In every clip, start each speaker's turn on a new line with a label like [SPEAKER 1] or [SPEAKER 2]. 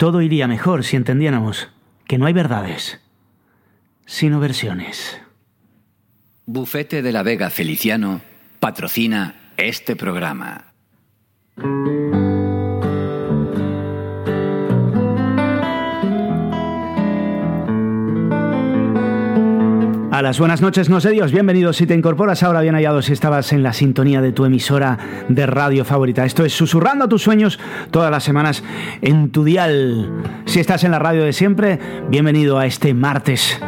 [SPEAKER 1] Todo iría mejor si entendiéramos que no hay verdades, sino versiones.
[SPEAKER 2] Bufete de la Vega Feliciano patrocina este programa.
[SPEAKER 1] Buenas noches, no sé Dios, bienvenidos si te incorporas ahora bien hallado si estabas en la sintonía de tu emisora de radio favorita. Esto es Susurrando tus sueños todas las semanas en tu dial. Si estás en la radio de siempre, bienvenido a este martes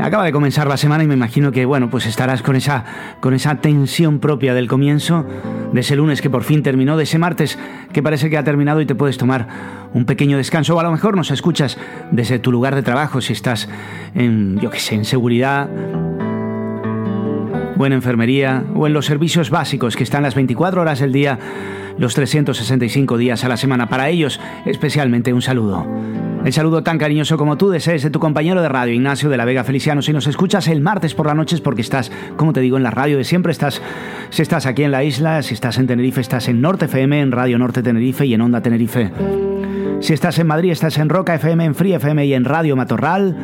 [SPEAKER 1] Acaba de comenzar la semana y me imagino que, bueno, pues estarás con esa, con esa tensión propia del comienzo, de ese lunes que por fin terminó, de ese martes que parece que ha terminado y te puedes tomar un pequeño descanso. O a lo mejor nos escuchas desde tu lugar de trabajo, si estás en, yo qué sé, en seguridad o en enfermería o en los servicios básicos que están las 24 horas del día, los 365 días a la semana. Para ellos, especialmente un saludo. El saludo tan cariñoso como tú desees de tu compañero de radio, Ignacio de la Vega Feliciano. Si nos escuchas el martes por la noche es porque estás, como te digo, en la radio de siempre. Estás, si estás aquí en la isla, si estás en Tenerife, estás en Norte FM, en Radio Norte Tenerife y en Onda Tenerife. Si estás en Madrid, estás en Roca FM, en Free FM y en Radio Matorral.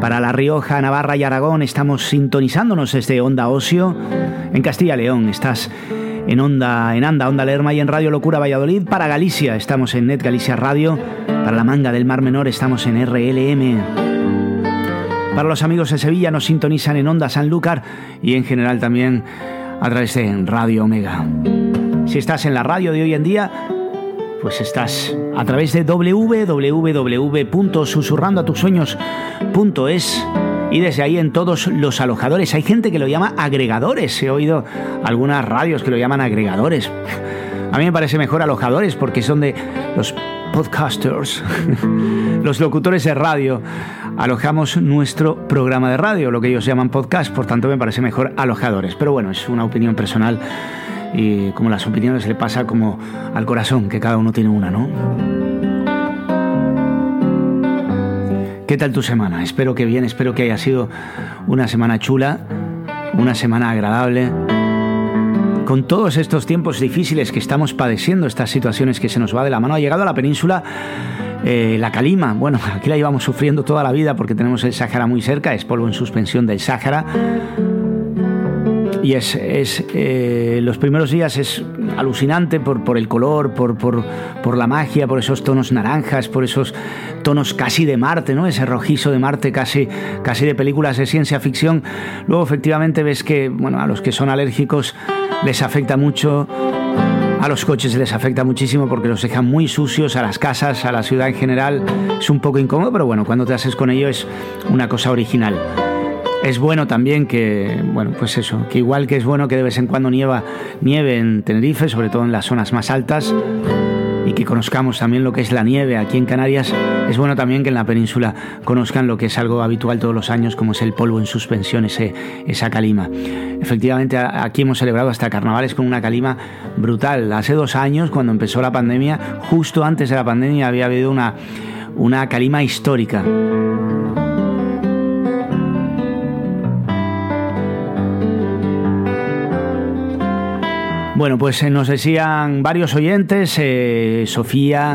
[SPEAKER 1] Para La Rioja, Navarra y Aragón estamos sintonizándonos desde Onda Ocio. En Castilla León estás en Onda, en Anda, Onda Lerma y en Radio Locura Valladolid. Para Galicia estamos en Net Galicia Radio. Para la manga del Mar Menor estamos en RLM. Para los amigos de Sevilla nos sintonizan en Onda Sanlúcar y en general también a través de Radio Omega. Si estás en la radio de hoy en día, pues estás a través de www.susurrandoatusueños.es y desde ahí en todos los alojadores. Hay gente que lo llama agregadores. He oído algunas radios que lo llaman agregadores. A mí me parece mejor alojadores porque son de los podcasters, los locutores de radio, alojamos nuestro programa de radio, lo que ellos llaman podcast, por tanto me parece mejor alojadores. Pero bueno, es una opinión personal y como las opiniones le pasa como al corazón, que cada uno tiene una, ¿no? ¿Qué tal tu semana? Espero que bien, espero que haya sido una semana chula, una semana agradable con todos estos tiempos difíciles que estamos padeciendo, estas situaciones que se nos va de la mano, ha llegado a la península eh, la calima. Bueno, aquí la llevamos sufriendo toda la vida porque tenemos el Sáhara muy cerca, es polvo en suspensión del Sáhara. Y es, eh, los primeros días es alucinante por, el color, por, la magia, por esos tonos naranjas, por esos tonos casi de Marte, ¿no? Ese rojizo de Marte casi, casi de películas de ciencia ficción. Luego efectivamente ves que, bueno, a los que son alérgicos les afecta mucho, a los coches les afecta muchísimo porque los dejan muy sucios, a las casas, a la ciudad en general. Es un poco incómodo, pero bueno, cuando te haces con ello es una cosa original. Es bueno también que, bueno, pues eso, que igual que es bueno que de vez en cuando nieva, nieve en Tenerife, sobre todo en las zonas más altas, y que conozcamos también lo que es la nieve aquí en Canarias, es bueno también que en la península conozcan lo que es algo habitual todos los años, como es el polvo en suspensión, ese, esa calima. Efectivamente, aquí hemos celebrado hasta carnavales con una calima brutal. Hace dos años, cuando empezó la pandemia, justo antes de la pandemia, había habido una, una calima histórica. Bueno, pues eh, nos decían varios oyentes, eh, Sofía,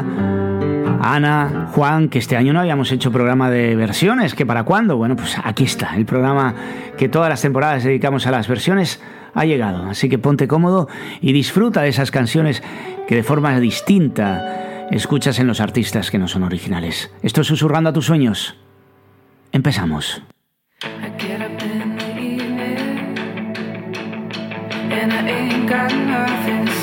[SPEAKER 1] Ana, Juan, que este año no habíamos hecho programa de versiones, que para cuándo? Bueno, pues aquí está, el programa que todas las temporadas dedicamos a las versiones ha llegado, así que ponte cómodo y disfruta de esas canciones que de forma distinta escuchas en los artistas que no son originales. Esto es Susurrando a tus sueños. Empezamos. Got nothing to say. I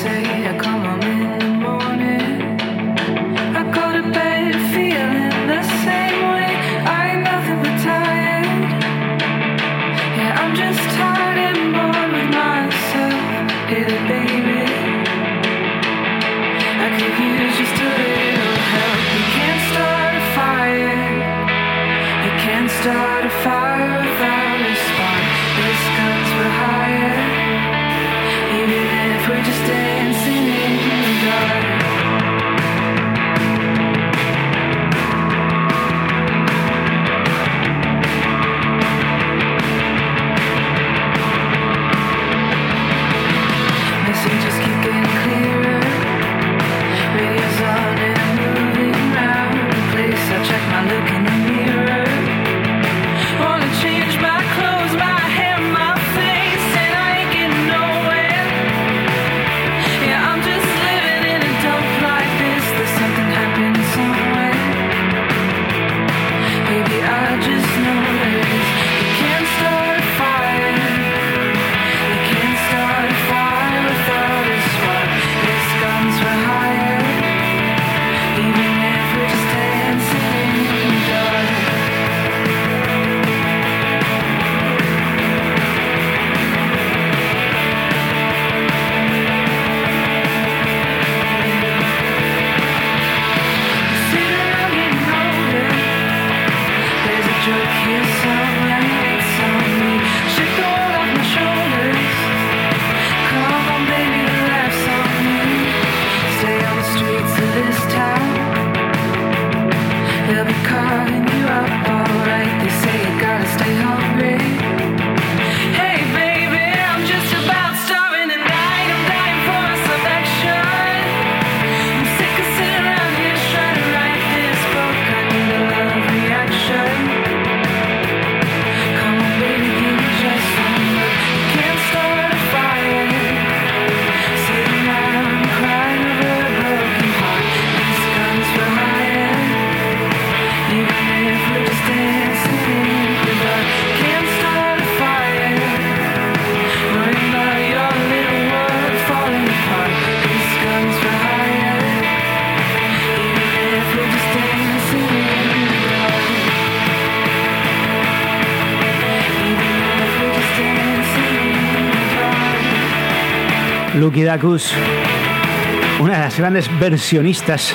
[SPEAKER 1] Una de las grandes versionistas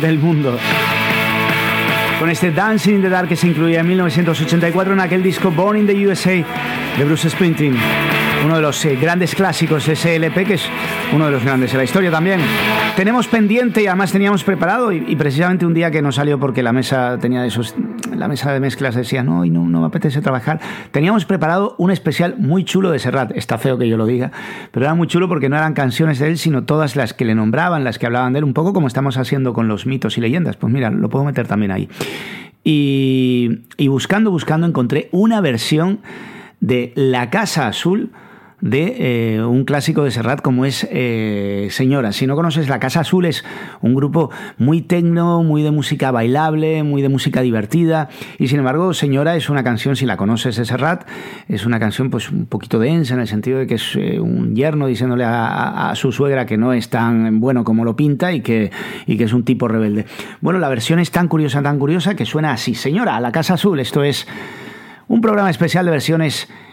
[SPEAKER 1] del mundo. Con este Dancing in the Dark que se incluía en 1984 en aquel disco Born in the USA de Bruce Springsteen uno de los eh, grandes clásicos SLP, que es uno de los grandes de la historia también. Tenemos pendiente y además teníamos preparado, y, precisamente un día que no salió porque la mesa tenía esos, la mesa de mezclas decía, no, y no, me apetece trabajar, teníamos preparado un especial muy chulo de Serrat. Está feo que yo lo diga, pero era muy chulo porque no eran canciones de él, sino todas las que le nombraban, las que hablaban de él, un poco como estamos haciendo con los mitos y leyendas. Pues mira, lo puedo meter también ahí. Y buscando, buscando, encontré una versión de La Casa Azul de eh, un clásico de Serrat como es eh, Señora. Si no conoces La Casa Azul es un grupo muy tecno, muy de música bailable, muy de música divertida y sin embargo Señora es una canción, si la conoces de Serrat, es una canción pues un poquito densa en el sentido de que es eh, un yerno diciéndole a, su suegra que no es tan bueno como lo pinta y que, y que es un tipo rebelde. Bueno, la versión es tan curiosa, tan curiosa que suena así. Señora, La Casa Azul, esto es un programa especial de versiones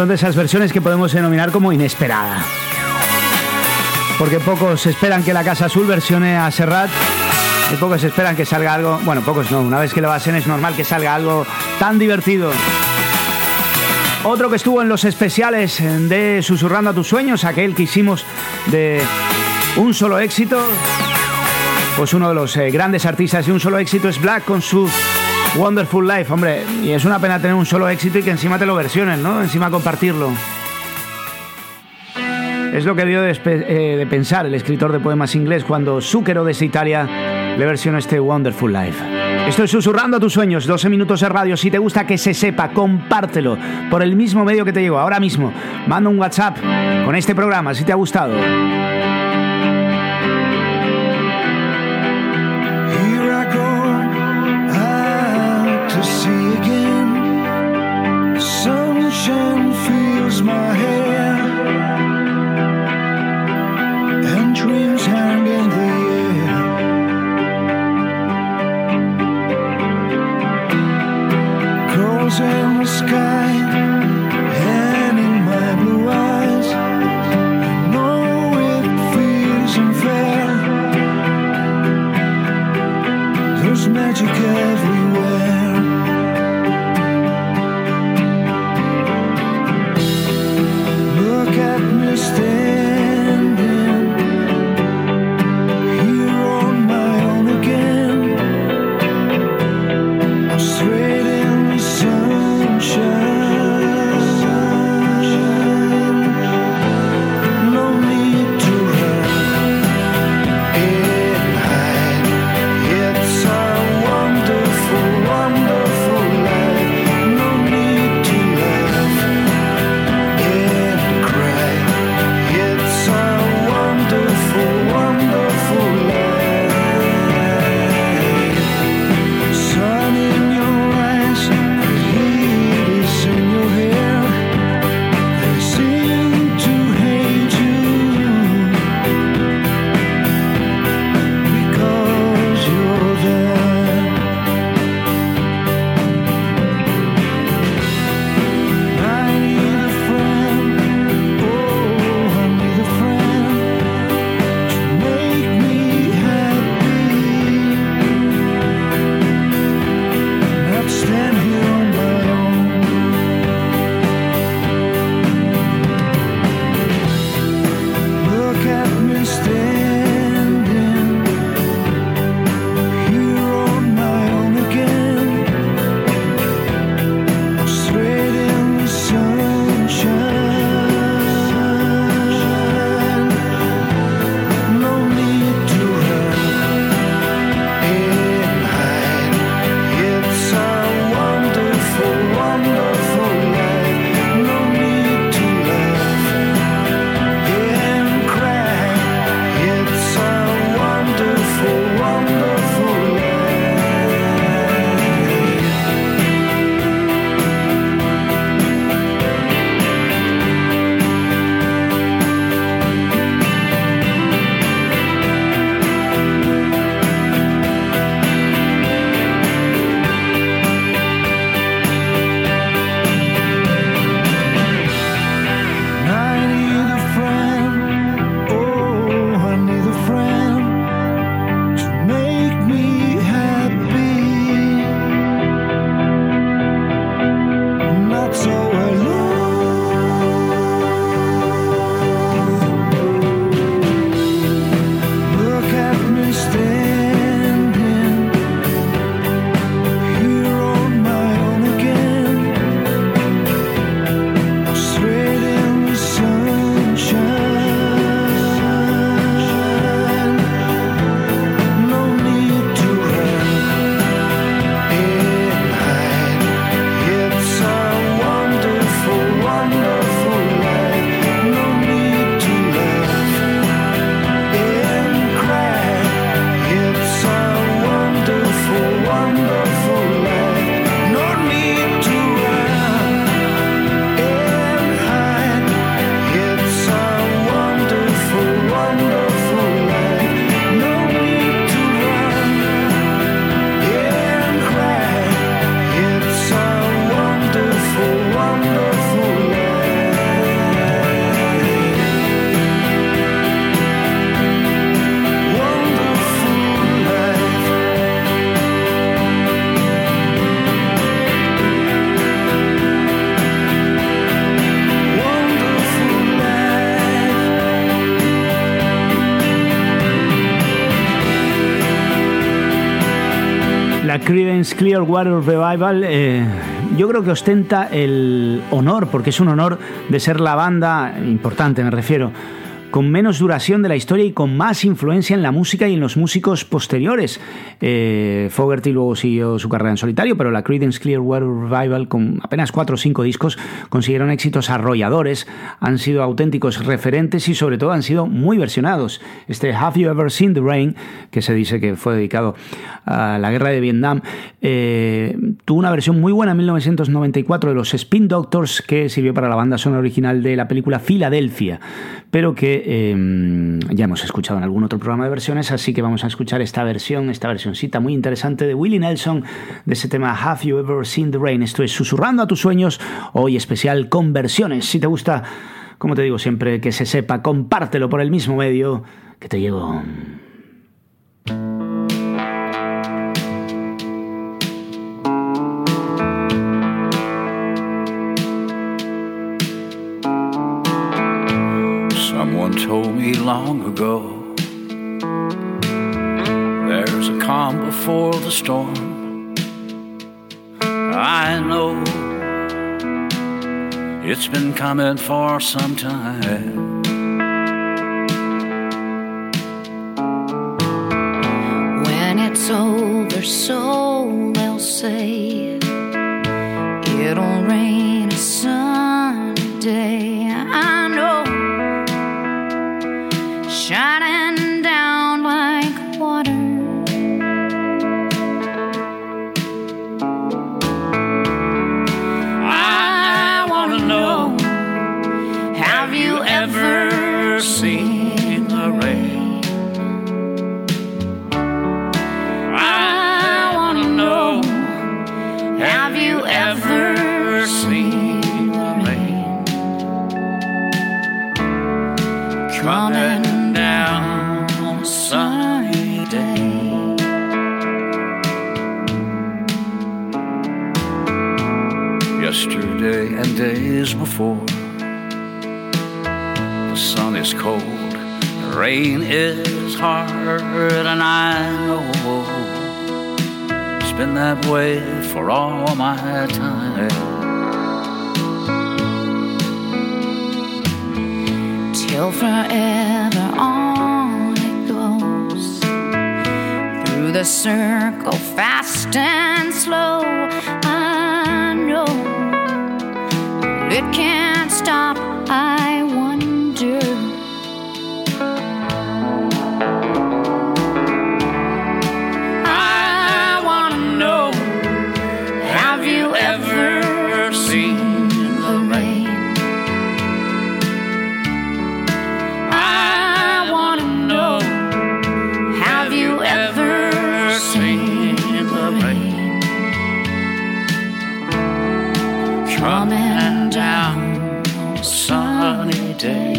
[SPEAKER 1] son de esas versiones que podemos denominar como inesperada. Porque pocos esperan que la Casa Azul versione a Serrat y pocos esperan que salga algo, bueno, pocos no, una vez que lo hacen es normal que salga algo tan divertido. Otro que estuvo en los especiales de Susurrando a tus sueños, aquel que hicimos de un solo éxito, pues uno de los eh, grandes artistas de un solo éxito es Black con su Wonderful Life, hombre, y es una pena tener un solo éxito y que encima te lo versionen, ¿no? Encima compartirlo.
[SPEAKER 3] Es lo que dio de, eh, de pensar el escritor de poemas inglés cuando Zucchero desde Italia le versionó este Wonderful Life. Estoy susurrando a tus sueños, 12 minutos de radio. Si te gusta que se sepa, compártelo por el mismo medio que te llegó ahora mismo. Manda un WhatsApp con este programa si te ha gustado. Clearwater Revival, eh, yo creo que ostenta el honor, porque es un honor de ser la banda, importante me refiero,
[SPEAKER 1] con menos duración de la historia y con más influencia en la música y en los músicos posteriores. Eh, Fogerty luego siguió su carrera en solitario, pero la Creedence Clearwater Revival, con apenas cuatro o cinco discos, consiguieron éxitos arrolladores, han sido auténticos referentes y sobre todo han sido muy versionados. Este Have You Ever Seen the Rain, que se dice que fue dedicado a la guerra de Vietnam, eh, tuvo una versión muy buena en 1994 de los Spin Doctors que sirvió para la banda sonora original de la película Filadelfia, pero que em, ya hemos escuchado en algún otro programa de versiones, así que vamos a escuchar esta versión, esta versioncita muy interesante de Willie Nelson de ese tema Have You Ever Seen the Rain. Esto es Susurrando a tus sueños, hoy especial con versiones. Si te gusta, como te digo siempre, que se sepa, compártelo por el mismo medio que te llevo.
[SPEAKER 4] told me long ago there's a calm before the storm. I know it's been coming for some time.
[SPEAKER 5] When it's over, so they'll say it'll rain a sunny
[SPEAKER 4] before, the sun is cold, the rain is hard, and I know it's been that way for all my time.
[SPEAKER 5] till forever on it goes. Through the circle fast and slow i know it can't stop. I
[SPEAKER 4] day.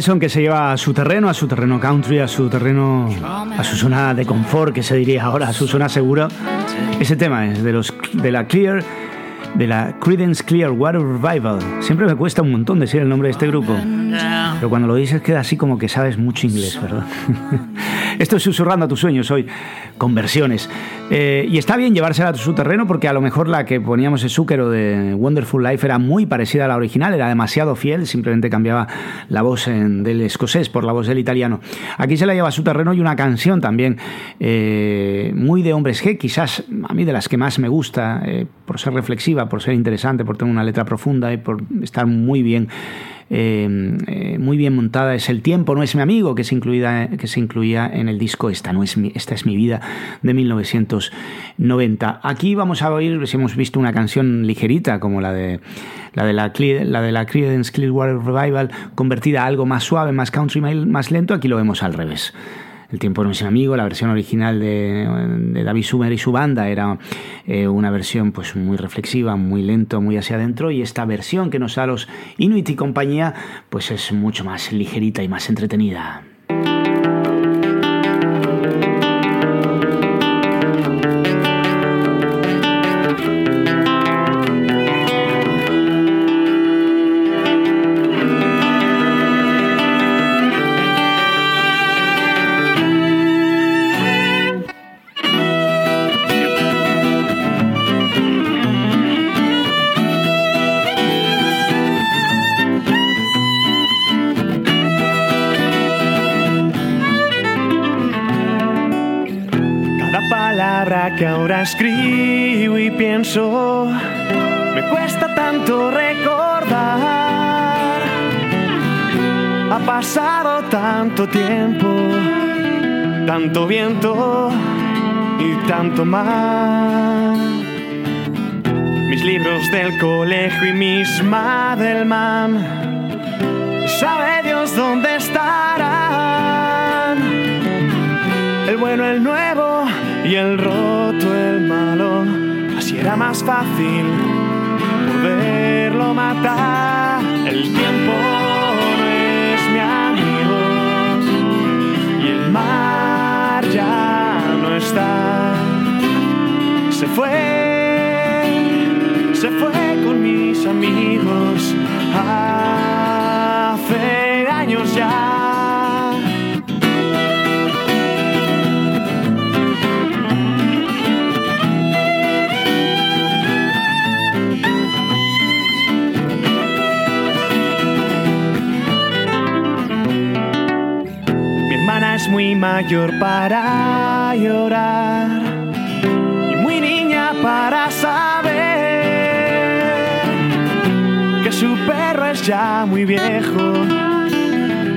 [SPEAKER 1] Nelson que se lleva a su terreno, a su terreno country, a su terreno, a su zona de confort, que se diría ahora, a su zona segura. Ese tema es de los de la Clear de la Credence Clearwater Revival. Siempre me cuesta un montón decir el nombre de este grupo, pero cuando lo dices queda así como que sabes mucho inglés, ¿verdad? Esto es Susurrando a tus sueños hoy, con versiones. Eh, y está bien llevársela a su terreno porque a lo mejor la que poníamos en Zúquero de Wonderful Life era muy parecida a la original, era demasiado fiel, simplemente cambiaba la voz del escocés por la voz del italiano. Aquí se la lleva a su terreno y una canción también eh, muy de hombres G, quizás a mí de las que más me gusta, eh, por ser reflexiva, por ser interesante, por tener una letra profunda y por estar muy bien eh, muy bien montada es El tiempo no es mi amigo, que se, incluía, que se incluía en el disco Esta, no es mi, Esta es mi vida de 1990. Aquí vamos a oír, si hemos visto una canción ligerita como la de la de la, la, de la Creedence Clearwater Revival, convertida a algo más suave, más country, más lento, aquí lo vemos al revés. El tiempo no es mi amigo, la versión original de, David Sumer y su banda era eh, una versión pues muy reflexiva, muy lento, muy hacia adentro y esta versión que nos da los Inuit y compañía pues es mucho más ligerita y más entretenida.
[SPEAKER 3] Escribo y pienso, me cuesta tanto recordar. Ha pasado tanto tiempo, tanto viento y tanto mar. Mis libros del colegio y mis Madelman, sabe Dios dónde estarán. El bueno, el nuevo y el roto, el malo. Así era más fácil poderlo matar. El tiempo no es mi amigo y el mar ya no está. Se fue, se fue con mis amigos hace años ya. Muy mayor para llorar y muy niña para saber que su perro es ya muy viejo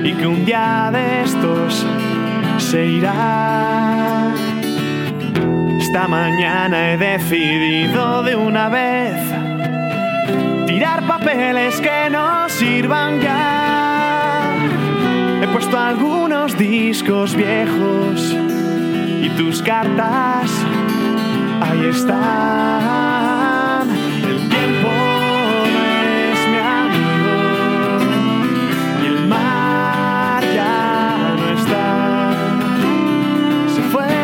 [SPEAKER 3] y que un día de estos se irá. Esta mañana he decidido de una vez tirar papeles que no sirvan ya He puesto algunos discos viejos y tus cartas ahí están. El tiempo no es mi amigo y el mar ya no está. Se fue,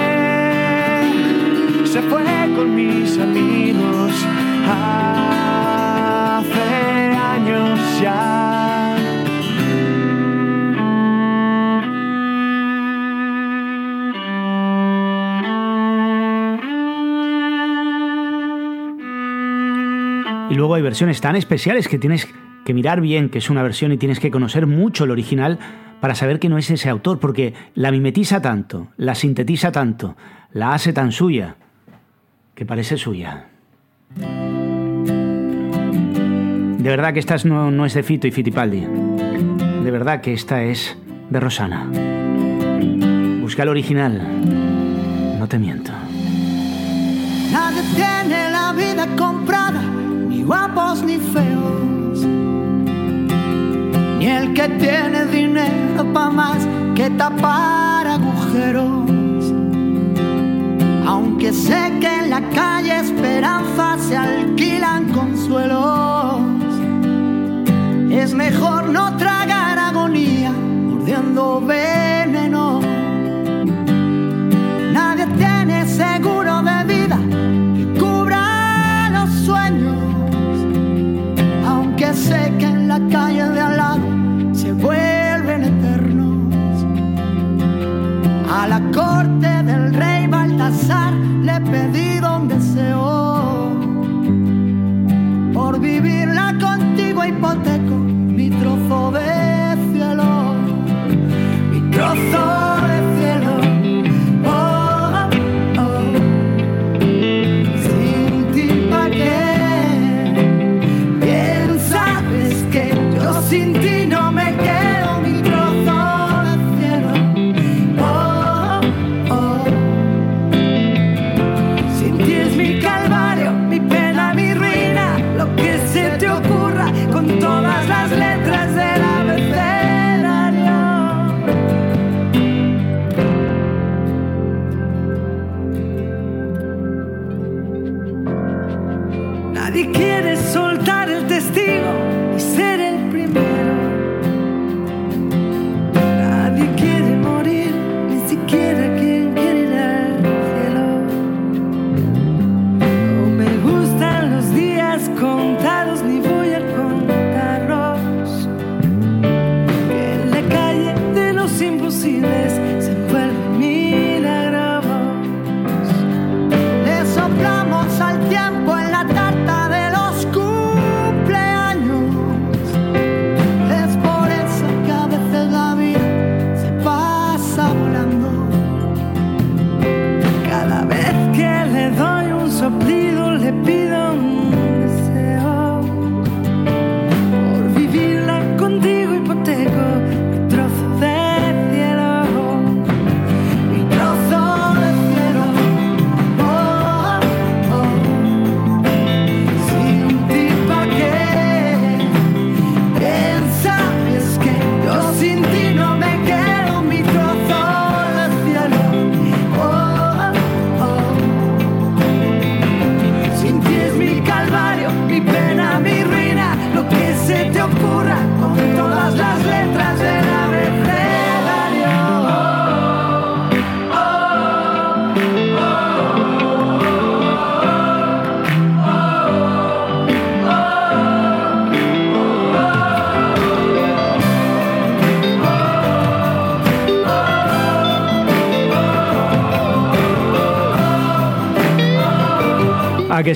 [SPEAKER 3] se fue con mis amigos hace
[SPEAKER 1] Y luego hay versiones tan especiales que tienes que mirar bien que es una versión y tienes que conocer mucho el original para saber que no es ese autor, porque la mimetiza tanto, la sintetiza tanto, la hace tan suya, que parece suya. De verdad que esta no, no es de Fito y Fitipaldi. De verdad que esta es de Rosana. Busca el original. No te miento.
[SPEAKER 6] Nadie tiene la vida comprada guapos ni feos, ni el que tiene dinero pa' más que tapar agujeros. Aunque sé que en la calle esperanza se alquilan consuelos, es mejor no tragar agonía como veneno. La calle de al lado se vuelven eternos. A la corte del rey Baltasar le pedí un deseo por vivirla contigo hipoteco mi trozo de cielo, mi trozo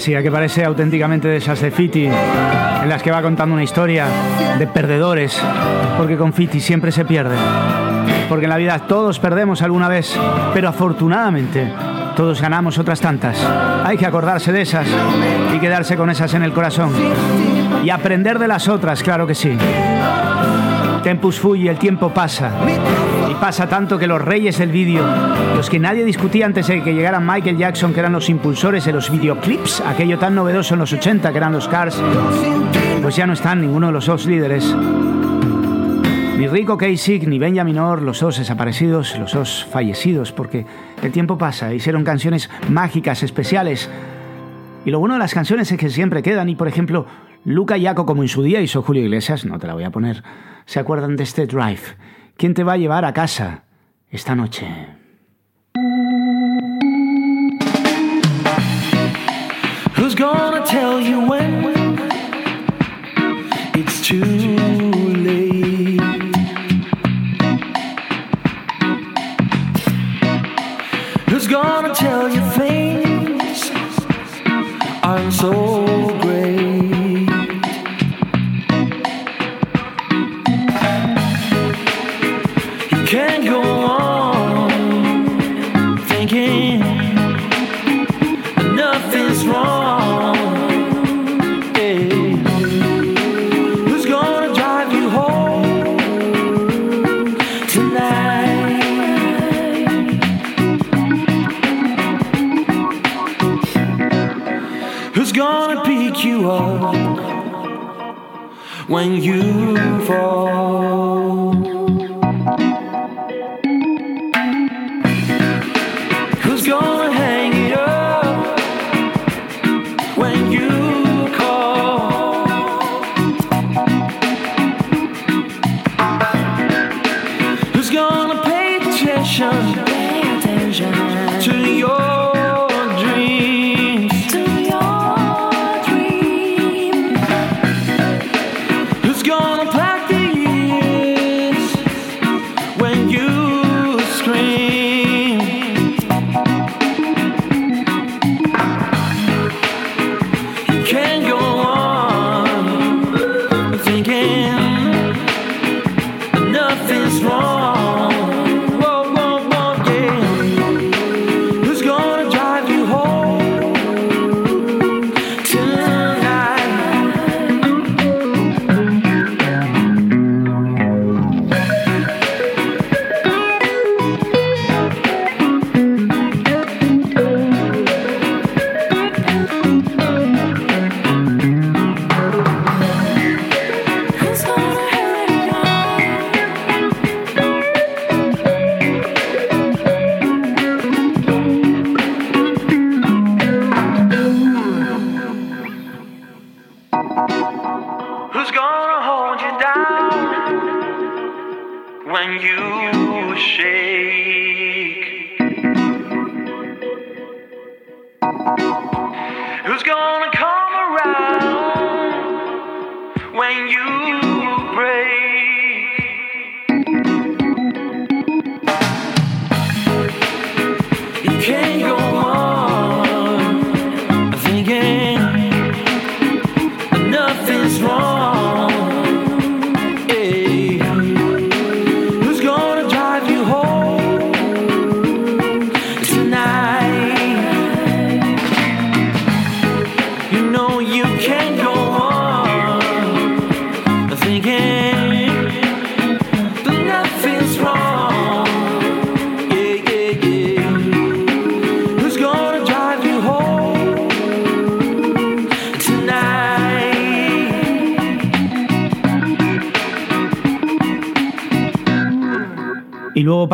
[SPEAKER 6] que que
[SPEAKER 1] parece auténticamente de esas de Fiti, en las que va contando una historia de perdedores, porque con Fiti siempre se pierde. Porque en la vida todos perdemos alguna vez, pero afortunadamente todos ganamos otras tantas. Hay que acordarse de esas y quedarse con esas en el corazón. Y aprender de las otras, claro que sí. Tempus fui, el tiempo pasa. Pasa tanto que los reyes del vídeo, los que nadie discutía antes de que llegara Michael Jackson, que eran los impulsores de los videoclips, aquello tan novedoso en los 80 que eran los Cars, pues ya no están ninguno de los dos líderes. Ni Rico Kasich ni Benjamin Orr, los dos desaparecidos, los dos fallecidos, porque el tiempo pasa, hicieron canciones mágicas, especiales. Y lo bueno de las canciones es que siempre quedan, y por ejemplo, Luca Yaco, como en su día hizo Julio Iglesias, no te la voy a poner, ¿se acuerdan de este drive? ¿Quién te va a llevar a casa esta noche?
[SPEAKER 3] Who's gonna tell you when it's too late? Who's gonna tell you things aren't so Who's gonna pick you up when you fall? Who's gonna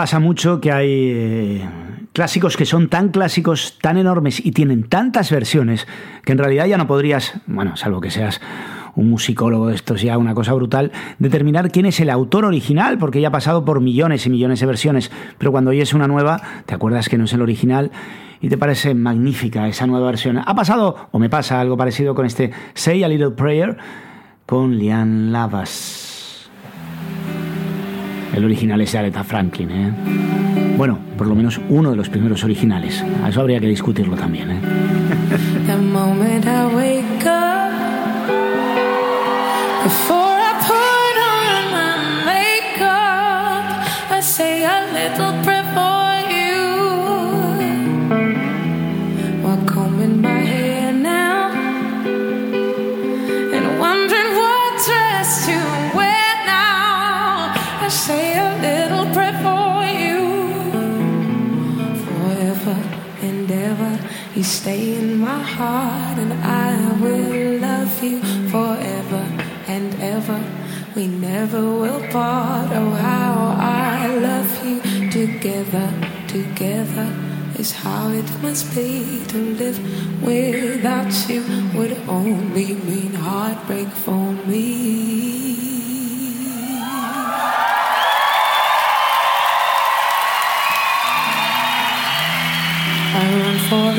[SPEAKER 1] pasa mucho que hay eh, clásicos que son tan clásicos, tan enormes y tienen tantas versiones que en realidad ya no podrías, bueno, salvo que seas un musicólogo de estos ya una cosa brutal, determinar quién es el autor original, porque ya ha pasado por millones y millones de versiones, pero cuando oyes una nueva, te acuerdas que no es el original y te parece magnífica esa nueva versión. Ha pasado, o me pasa algo parecido con este Say a Little Prayer con Lian Lavas. El original es de Aretha Franklin, ¿eh? Bueno, por lo menos uno de los primeros originales. Eso habría que discutirlo también, ¿eh?
[SPEAKER 7] stay in my heart, and I will love you forever and ever. We never will part. Oh, how I love you together, together is how it must be to live without you would only mean heartbreak for me.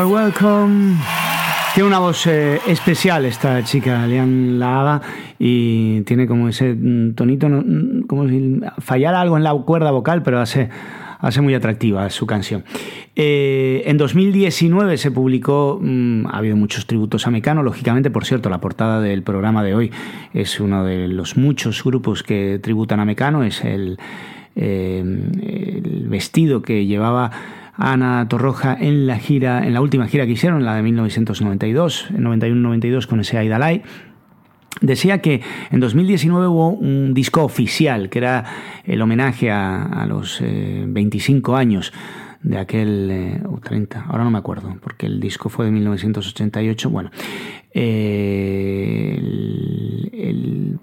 [SPEAKER 7] you. You
[SPEAKER 1] are welcome. Tiene una voz eh, especial esta chica, Lian Lava,
[SPEAKER 8] y tiene como ese mm, tonito, mm, como si fallara algo en la cuerda vocal, pero hace, hace muy atractiva su canción. Eh, en 2019 se publicó, mm, ha habido muchos tributos a Mecano, lógicamente, por cierto, la portada del programa de hoy es uno de los muchos grupos que tributan a Mecano, es el, eh, el vestido que llevaba Ana Torroja en la gira, en la última gira que hicieron, la de 1992, en 91-92 con ese Aidalay. Decía que en 2019 hubo un disco oficial, que era el homenaje a, los 25 eh, años de aquel, 30, ahora no me acuerdo, porque el disco fue de 1988, bueno, el, el,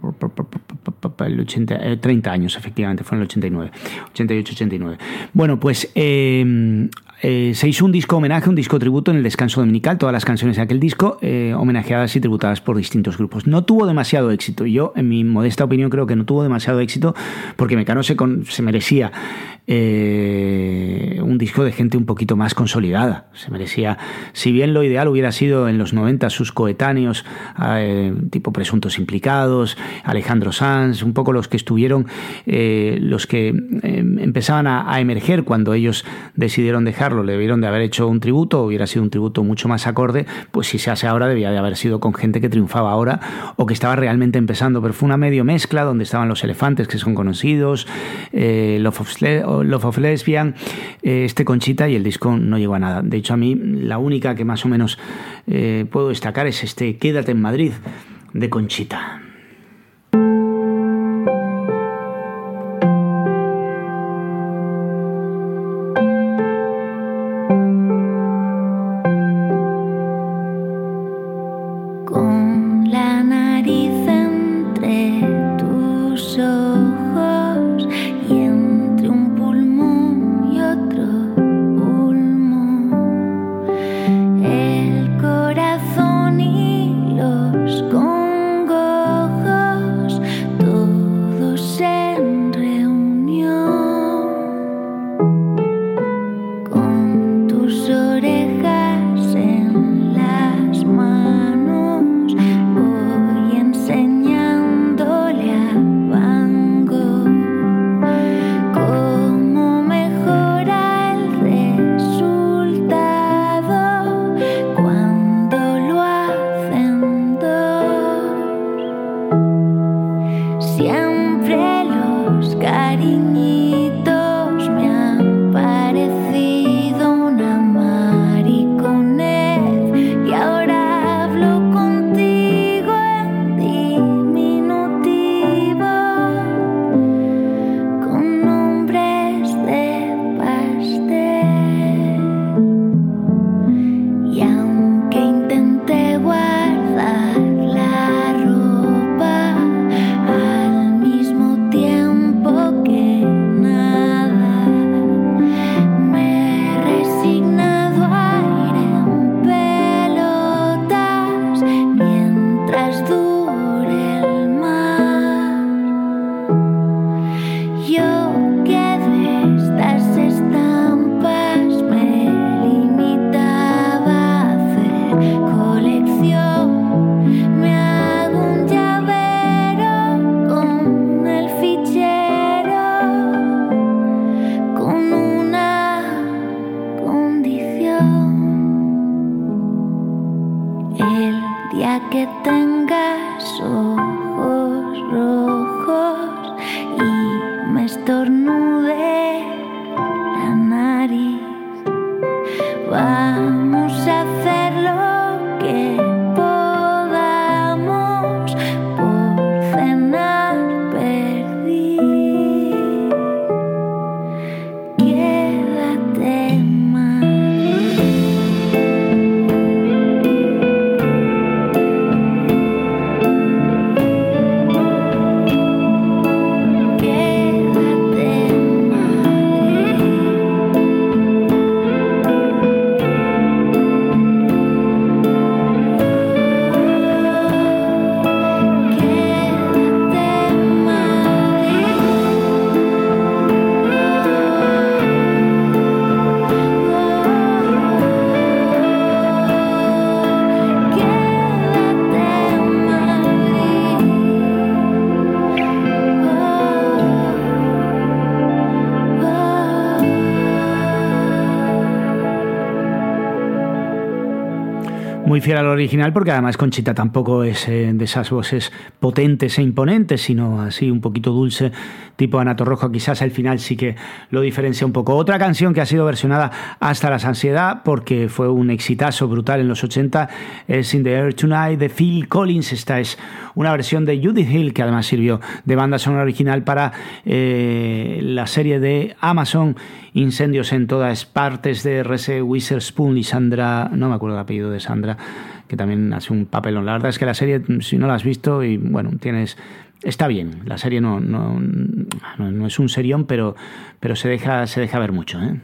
[SPEAKER 8] 80, 30 años, efectivamente, fue en el 89, 88-89. Bueno, pues eh, eh, se hizo un disco homenaje, un disco tributo en el descanso dominical, todas las canciones de aquel disco eh, homenajeadas y tributadas por distintos grupos. No tuvo demasiado éxito, yo en mi modesta opinión creo que no tuvo demasiado éxito porque Mecano se, se merecía eh, un disco de gente un poquito más consolidada. Se merecía, si bien lo ideal hubiera sido en los 90 sus coetáneos, tipo Presuntos Implicados, Alejandro Sanz, un poco los que estuvieron, los que empezaban a, emerger cuando ellos decidieron dejarlo, le debieron de haber hecho un tributo, hubiera sido un tributo mucho más acorde, pues si se hace ahora debía de haber sido con gente que triunfaba ahora o que estaba realmente empezando, pero fue una medio mezcla donde estaban los elefantes que son conocidos, Love of Love of Lesbian, eh, este Conchita y el disco no llegó a nada. De hecho, a mí la única que más o menos eh, puedo destacar es este Quédate en Madrid de Conchita.
[SPEAKER 5] El corazón y los muy fiel al original porque además Conchita tampoco es eh, de esas voces potentes e imponentes, sino así un poquito dulce, tipo Anato Rojo. Quizás al final sí que lo diferencia un poco. Otra canción que ha sido versionada hasta la ansiedad porque fue un exitazo brutal en los 80 es In the Air Tonight de Phil Collins. Esta es una versión de Judith Hill que además sirvió de banda sonora original para eh, la serie de Amazon Incendios en todas partes de R.C. Witherspoon y Sandra, no me acuerdo el apellido de Sandra, que también hace un papelón. La verdad es que la serie, si no la has visto, y bueno, tienes está bien. La serie no, no, no, es un serión, pero, pero se, deja, se deja ver mucho. ¿eh?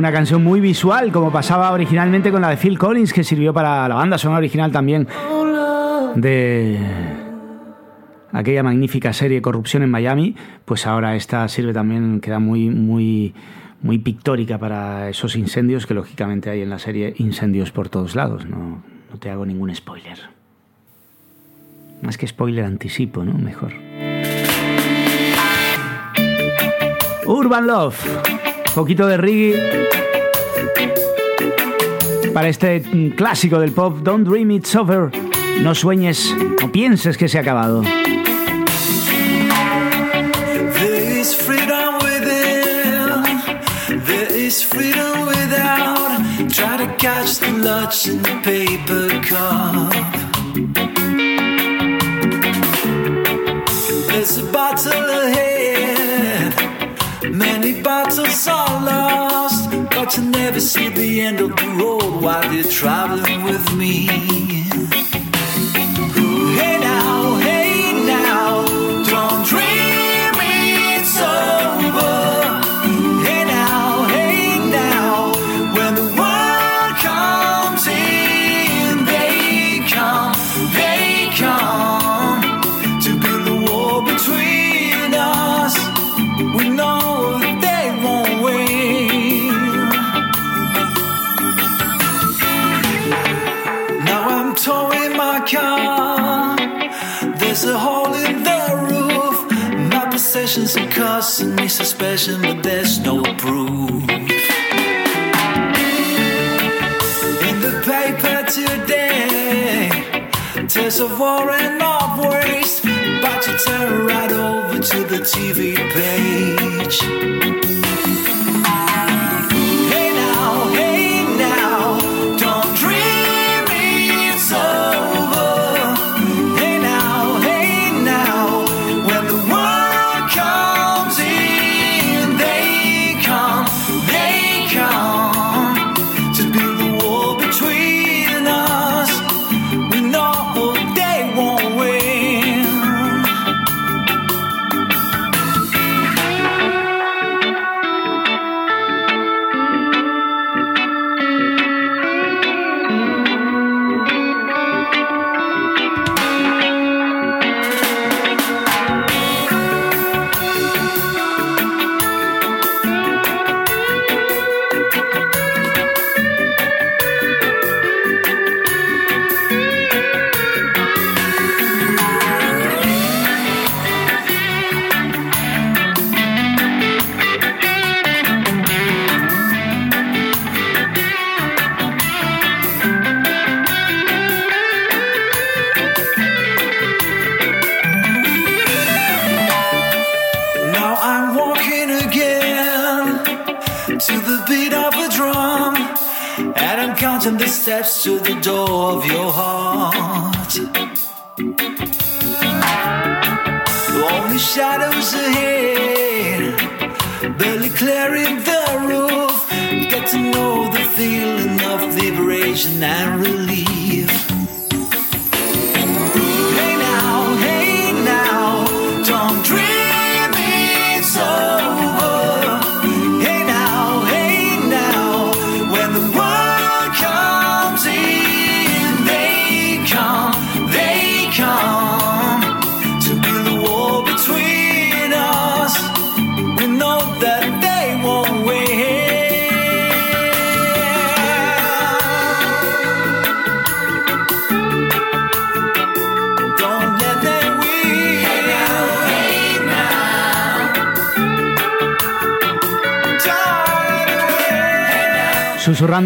[SPEAKER 5] Una canción muy visual, como pasaba originalmente con la de Phil Collins, que sirvió para la banda sonora original también de aquella magnífica serie Corrupción en Miami. Pues ahora esta sirve también, queda muy, muy, muy pictórica para esos incendios que lógicamente hay en la serie Incendios por todos lados. No, no te hago ningún spoiler. Más que spoiler, anticipo, ¿no? Mejor. Urban Love poquito de reggae para este clásico del pop, Don't Dream It's Over. No sueñes, no pienses que se ha acabado. There is freedom within, battles are lost, but you never see the end of the road while you're traveling with me.
[SPEAKER 3] Causing me suspicion, but there's no proof. In the paper today, tales of war and of waste, but you turn right over to the TV page.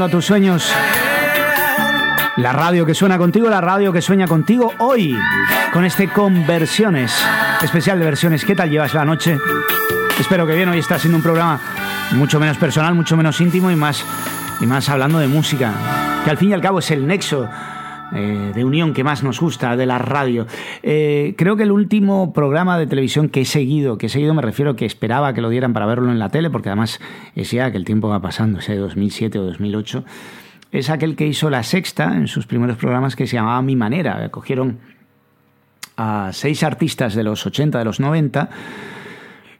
[SPEAKER 1] A tus sueños. La radio que suena contigo, la radio que sueña contigo hoy, con este Conversiones, especial de versiones. ¿Qué tal llevas la noche? Espero que bien, hoy está siendo un programa mucho menos personal, mucho menos íntimo y más, y más hablando de música, que al fin y al cabo es el nexo eh, de unión que más nos gusta de la radio. Eh, creo que el último programa de televisión que he seguido, que he seguido me refiero que esperaba que lo dieran para verlo en la tele, porque además es ya que el tiempo va pasando, ese 2007 o 2008, es aquel que hizo La Sexta en sus primeros programas que se llamaba Mi Manera. Cogieron a seis artistas de los 80, de los 90,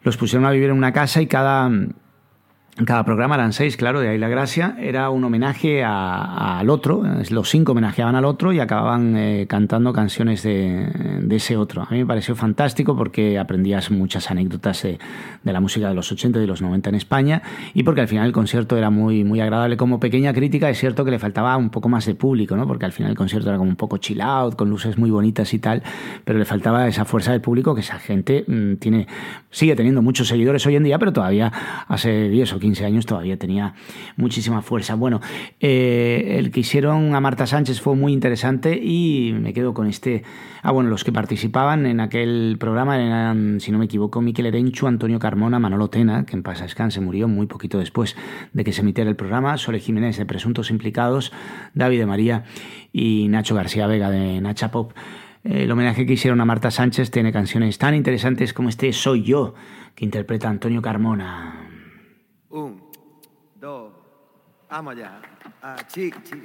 [SPEAKER 1] los pusieron a vivir en una casa y cada cada programa eran seis, claro, de ahí la gracia. Era un homenaje al otro. Los cinco homenajeaban al otro y acababan eh, cantando canciones de, ese otro. A mí me pareció fantástico porque aprendías muchas anécdotas de, la música de los 80 y de los 90 en España y porque al final el concierto era muy, muy agradable. Como pequeña crítica, es cierto que le faltaba un poco más de público, ¿no? porque al final el concierto era como un poco chill out, con luces muy bonitas y tal, pero le faltaba esa fuerza del público que esa gente mm, tiene, sigue teniendo muchos seguidores hoy en día, pero todavía hace 10 o 15 años todavía tenía muchísima fuerza. Bueno, eh, el que hicieron a Marta Sánchez fue muy interesante y me quedo con este. Ah, bueno, los que participaban en aquel programa eran, si no me equivoco, Miquel Erenchu, Antonio Carmona, Manolo Tena, que en pasa se murió muy poquito después de que se emitiera el programa, Sole Jiménez de Presuntos Implicados, David de María y Nacho García Vega de Nacha Pop. El homenaje que hicieron a Marta Sánchez tiene canciones tan interesantes como este Soy yo, que interpreta Antonio Carmona.
[SPEAKER 9] Un, dos, vamos allá. Ah, sí, sí.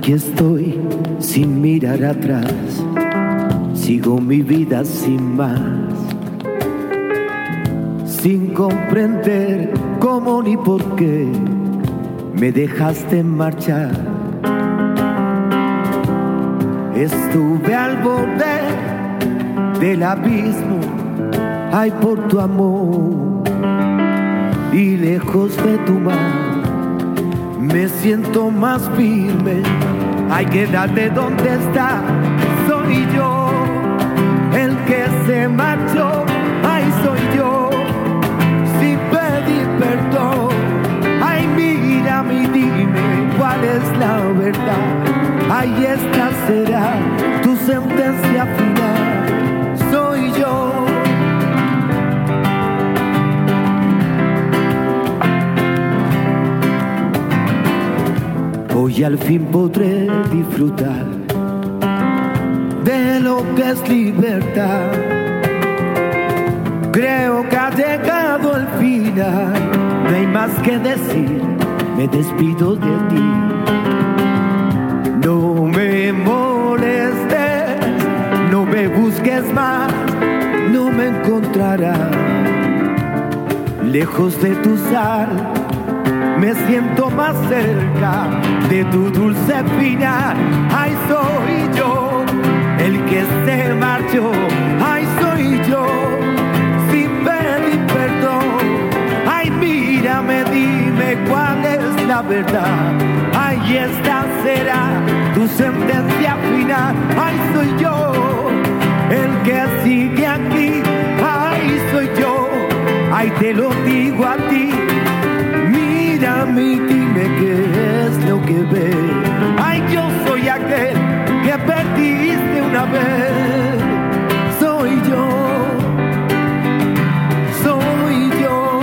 [SPEAKER 9] Aquí estoy sin mirar atrás, sigo mi vida sin más.
[SPEAKER 3] sin comprender cómo ni por qué me dejaste marchar. Estuve al borde del abismo, ay por tu amor y lejos de tu mar me siento más firme. Ay, quédate donde está, soy yo el que se marchó. Ay, soy yo sin pedir perdón. Ay, mira, mi dime cuál es la verdad. Ay, esta será tu sentencia final. Hoy al fin podré disfrutar de lo que es libertad. Creo que ha llegado el final, no hay más que decir, me despido de ti. No me molestes, no me busques más, no me encontrarás. Lejos de tu sal, me siento más cerca de tu dulce final. Ay, soy yo el que se marchó. Ay, soy yo sin pedir perdón. Ay, mírame, dime cuál es la verdad. Ay, esta será tu sentencia final. Ay, soy yo el que sigue aquí. Ay, soy yo. Ay, te lo digo a ti. Y dime qué es lo que ves. Ay, yo soy aquel que perdiste una vez. Soy yo. Soy yo.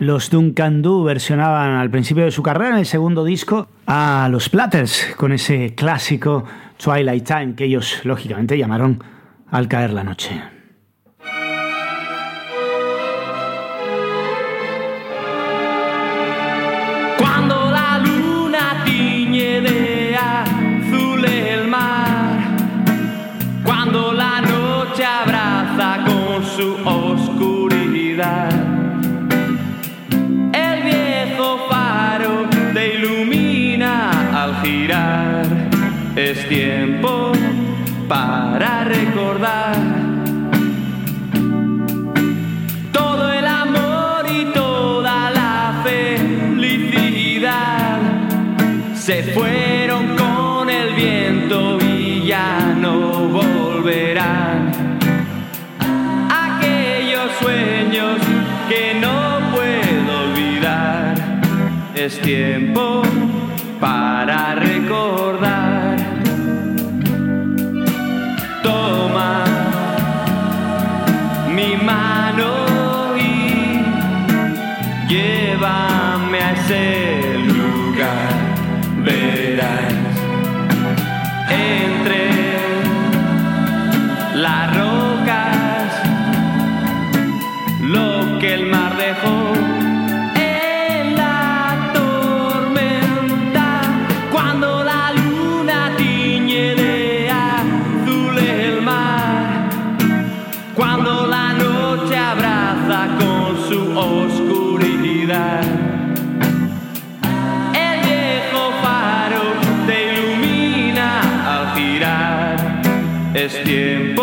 [SPEAKER 1] Los Duncan Du versionaban al principio de su carrera, en el segundo disco, a los Platters, con ese clásico Twilight Time que ellos, lógicamente, llamaron Al caer la noche.
[SPEAKER 10] Es tiempo para recordar. El viejo faro te ilumina al girar. Es tiempo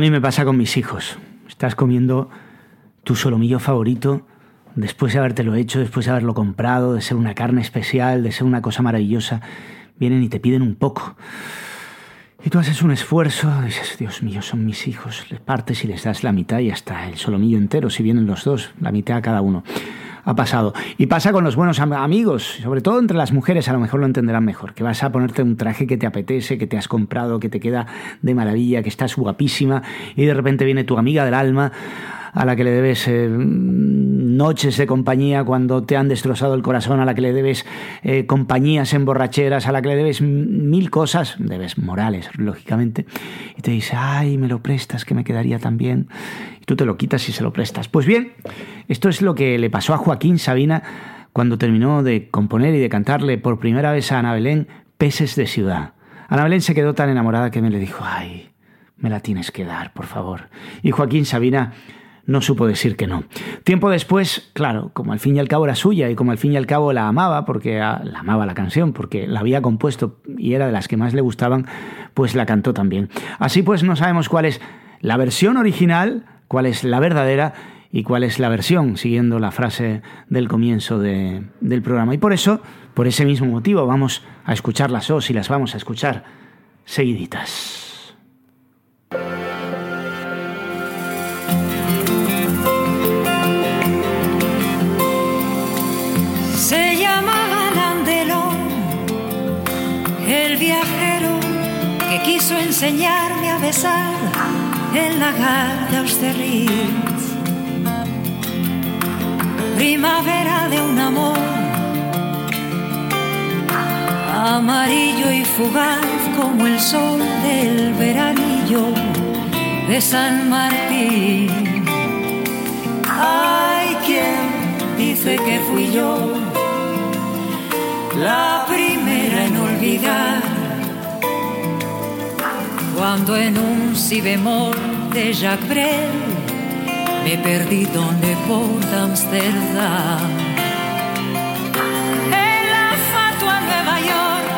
[SPEAKER 1] mí me pasa con mis hijos. Estás comiendo tu solomillo favorito después de habértelo hecho, después de haberlo comprado, de ser una carne especial, de ser una cosa maravillosa. Vienen y te piden un poco. Y tú haces un esfuerzo, dices, Dios mío, son mis hijos, les partes y les das la mitad y hasta el solomillo entero, si vienen los dos, la mitad a cada uno. Ha pasado. Y pasa con los buenos amigos, sobre todo entre las mujeres, a lo mejor lo entenderán mejor, que vas a ponerte un traje que te apetece, que te has comprado, que te queda de maravilla, que estás guapísima, y de repente viene tu amiga del alma a la que le debes eh, noches de compañía cuando te han destrozado el corazón, a la que le debes eh, compañías en borracheras, a la que le debes mil cosas, debes morales, lógicamente, y te dice, ay, me lo prestas, que me quedaría tan bien, tú te lo quitas y se lo prestas. Pues bien, esto es lo que le pasó a Joaquín Sabina cuando terminó de componer y de cantarle por primera vez a Ana Belén Peces de Ciudad. Ana Belén se quedó tan enamorada que me le dijo, ay, me la tienes que dar, por favor. Y Joaquín Sabina no supo decir que no. Tiempo después, claro, como al fin y al cabo era suya y como al fin y al cabo la amaba, porque la amaba la canción, porque la había compuesto y era de las que más le gustaban, pues la cantó también. Así pues no sabemos cuál es la versión original, cuál es la verdadera y cuál es la versión, siguiendo la frase del comienzo del programa. Y por eso, por ese mismo motivo, vamos a escuchar las dos y las vamos a escuchar seguiditas.
[SPEAKER 11] quiso enseñarme a besar el lagar de Austerlitz. Primavera de un amor amarillo y fugaz como el sol del veranillo de San Martín. Hay quien dice que fui yo la primera en olvidar cuando en un si de Jacques Brel me perdí donde por Amsterdam. En la fatua Nueva York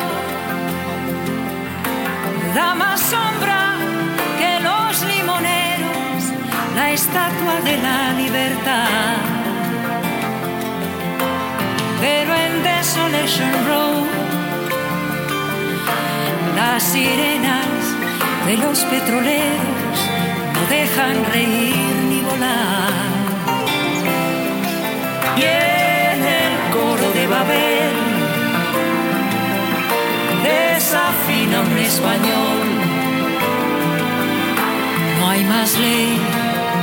[SPEAKER 11] da más sombra que los limoneros, la estatua de la libertad. Pero en Desolation Road las sirenas de los petroleros no dejan reír ni volar. Y el coro de Babel desafina un español. No hay más ley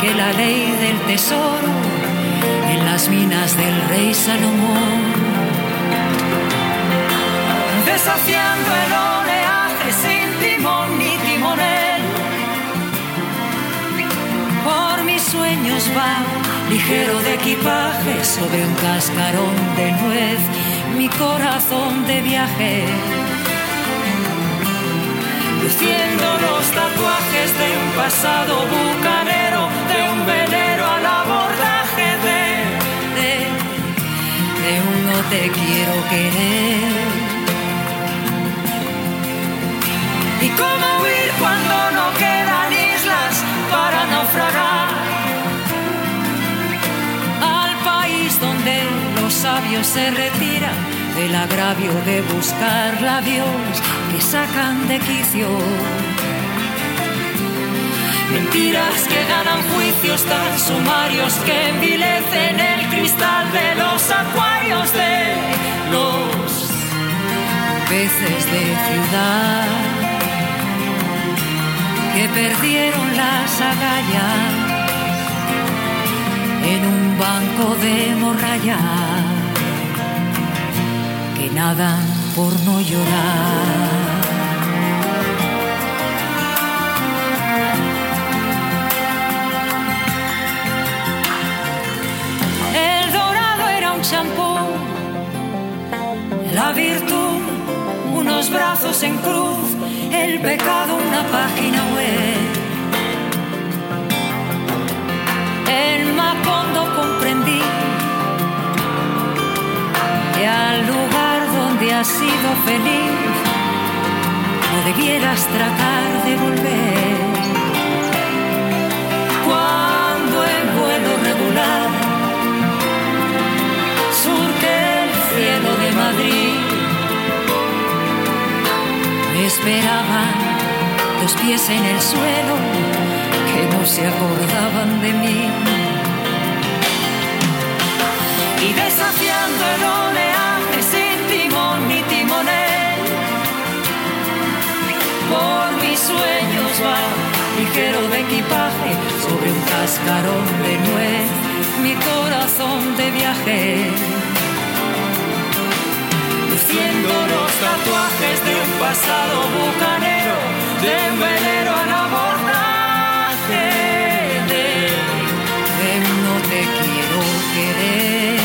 [SPEAKER 11] que la ley del tesoro en las minas del rey Salomón. Desafiando el oleaje sin timón ni sueños va, ligero de equipaje, sobre un cascarón de nuez, mi corazón de viaje. Luciendo los tatuajes de un pasado bucanero, de un velero al abordaje de, de, de un no te quiero querer. ¿Y cómo huir cuando no quedan islas para naufragar? Sabios se retiran del agravio de buscar labios que sacan de quicio. Mentiras que ganan juicios tan sumarios que envilecen el cristal de los acuarios de los peces de ciudad que perdieron las agallas en un banco de morralla que nadan por no llorar. El dorado era un champú, la virtud, unos brazos en cruz el pecado una página web. alma cuando comprendí que al lugar donde has sido feliz no debieras tratar de volver. Cuando en vuelo regular surge el cielo de Madrid, me esperaban los pies en el suelo se acordaban de mí. Y desafiando el oleaje sin timón ni timonel, por mis sueños va ligero de equipaje sobre un cascarón de nuez, mi corazón de viaje. Luciendo los tatuajes de un pasado bucanero, de un velero al abordaje, quiero querer.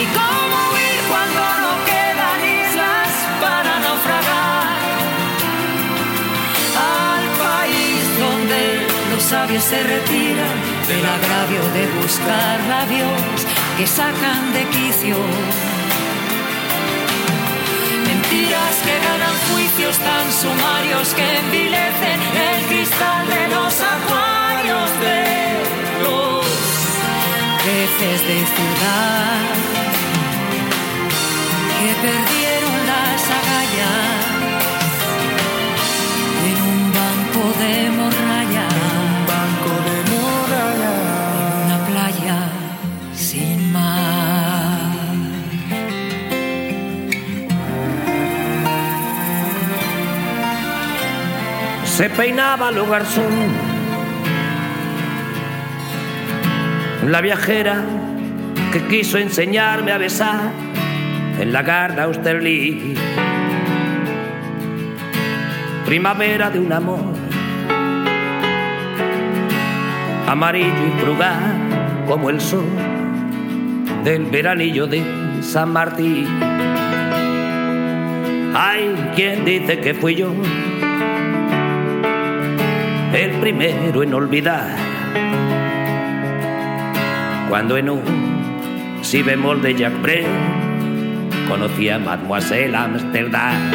[SPEAKER 11] Y cómo huir cuando no quedan islas para naufragar al país donde los sabios se retiran del agravio de buscar labios que sacan de quicio. Mentiras que ganan juicios tan sumarios que envilecen el cristal de los acuarios peces de ciudad que perdieron las agallas en un banco de morralla.
[SPEAKER 12] Un banco de morralla.
[SPEAKER 11] En una playa sin mar.
[SPEAKER 13] se peinaba lo garzón. La viajera que quiso enseñarme a besar en la garda Austerlitz. Primavera de un amor amarillo y frugal como el sol del veranillo de San Martín. Hay quien dice que fui yo el primero en olvidar. Cuando en un si bemol de Jack Brel conocí a Mademoiselle Amsterdam.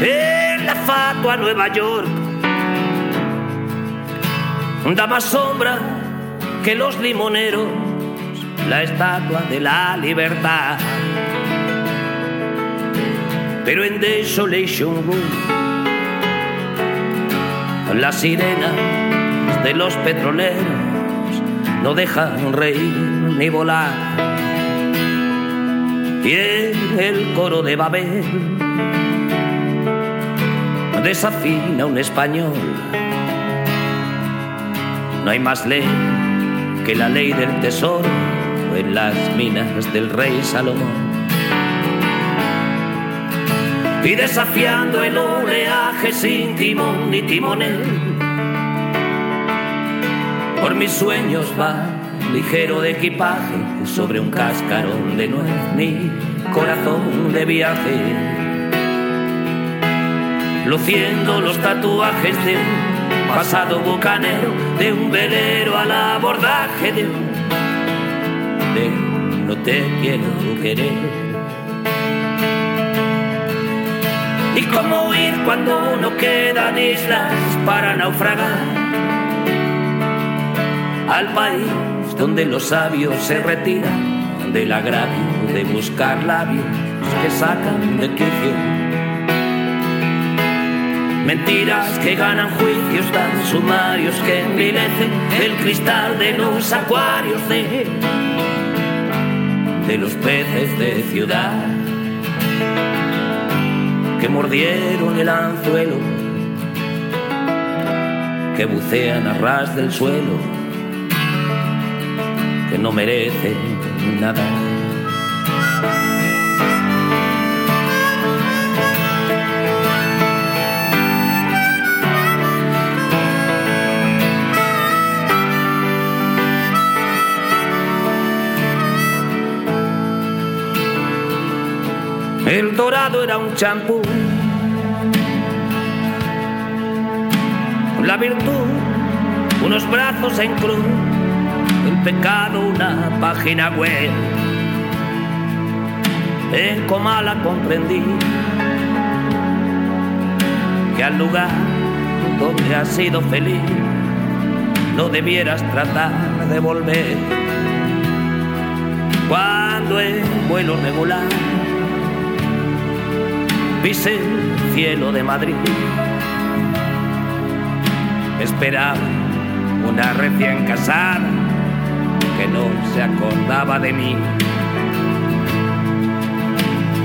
[SPEAKER 13] En la fatua Nueva York da más sombra que los limoneros, la estatua de la libertad. Pero en Desolation Room las sirenas de los petroleros no dejan reír ni volar. Y en el coro de Babel desafina un español. No hay más ley que la ley del tesoro en las minas del rey Salomón y desafiando el oleaje sin timón ni timonel. Por mis sueños va ligero de equipaje sobre un cascarón de nuez, mi corazón de viaje, luciendo los tatuajes de un pasado bucanero, de un velero al abordaje de un, de un no te quiero querer. y cómo huir cuando no quedan islas para naufragar al país donde los sabios se retiran del agravio de buscar labios que sacan de quicio. Mentiras que ganan juicios tan sumarios que envilecen el cristal de los acuarios de, de los peces de ciudad que mordieron el anzuelo, que bucean a ras del suelo, que no merecen nada. El dorado era un champú. La virtud, unos brazos en cruz. Pecado, una página web. En Comala comprendí que al lugar donde has sido feliz no debieras tratar de volver. Cuando en vuelo regular pise el cielo de Madrid. Esperaba una recién casada que no se acordaba de mí.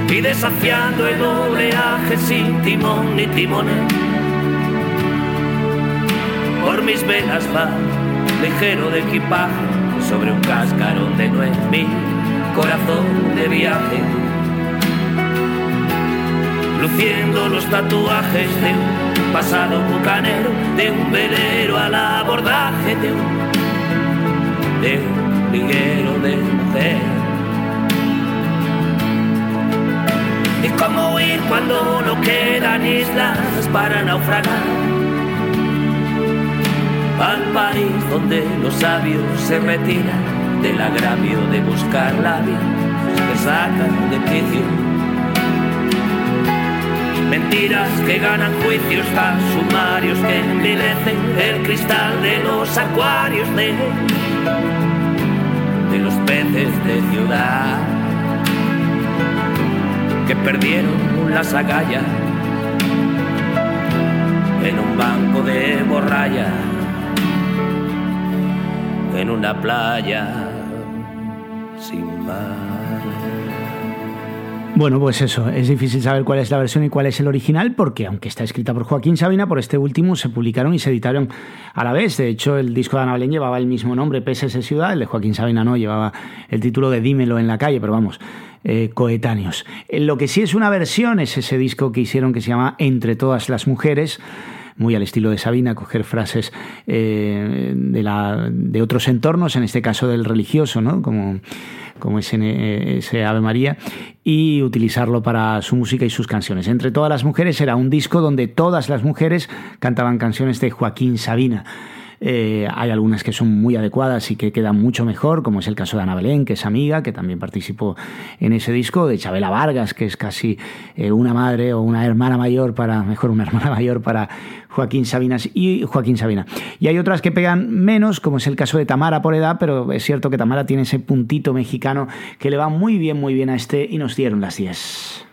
[SPEAKER 13] Y desafiando el oleaje sin timón ni timonel, por mis venas va ligero de equipaje sobre un cascarón de nuez, mi corazón de viaje, luciendo los tatuajes de un pasado bucanero, de un velero al abordaje de un, de un liguero de mujer. Y cómo huir cuando no quedan islas para naufragar al país donde los sabios se retiran del agravio de buscar labios que sacan de quicio. Mentiras que ganan juicios tan sumarios que envilecen el cristal de los acuarios de, de los peces de ciudad que perdieron las agallas en un banco de borralla en una playa sin mar.
[SPEAKER 1] Bueno, pues eso, es difícil saber cuál es la versión y cuál es el original, porque aunque está escrita por Joaquín Sabina, por este último se publicaron y se editaron a la vez. De hecho, el disco de Ana Belén llevaba el mismo nombre, PSS Ciudad, el de Joaquín Sabina no, llevaba el título de Dímelo en la calle, pero vamos, eh, coetáneos. Lo que sí es una versión es ese disco que hicieron que se llama Entre todas las mujeres muy al estilo de Sabina, coger frases eh, de, la, de otros entornos, en este caso del religioso, ¿no? como, como ese, ese Ave María, y utilizarlo para su música y sus canciones. Entre todas las mujeres era un disco donde todas las mujeres cantaban canciones de Joaquín Sabina. Eh, hay algunas que son muy adecuadas y que quedan mucho mejor, como es el caso de Ana Belén, que es amiga, que también participó en ese disco, de Chabela Vargas, que es casi eh, una madre o una hermana mayor para, mejor una hermana mayor para Joaquín Sabinas y Joaquín Sabina. Y hay otras que pegan menos, como es el caso de Tamara por edad, pero es cierto que Tamara tiene ese puntito mexicano que le va muy bien, muy bien a este y nos dieron las 10.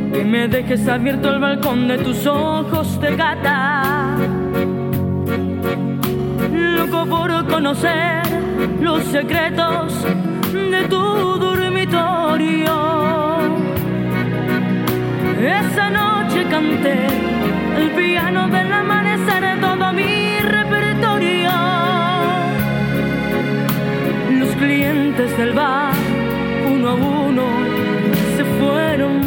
[SPEAKER 14] que me dejes abierto el balcón de tus ojos de gata. Loco por conocer los secretos de tu dormitorio. Esa noche canté el piano del amanecer todo mi repertorio. Los clientes del bar,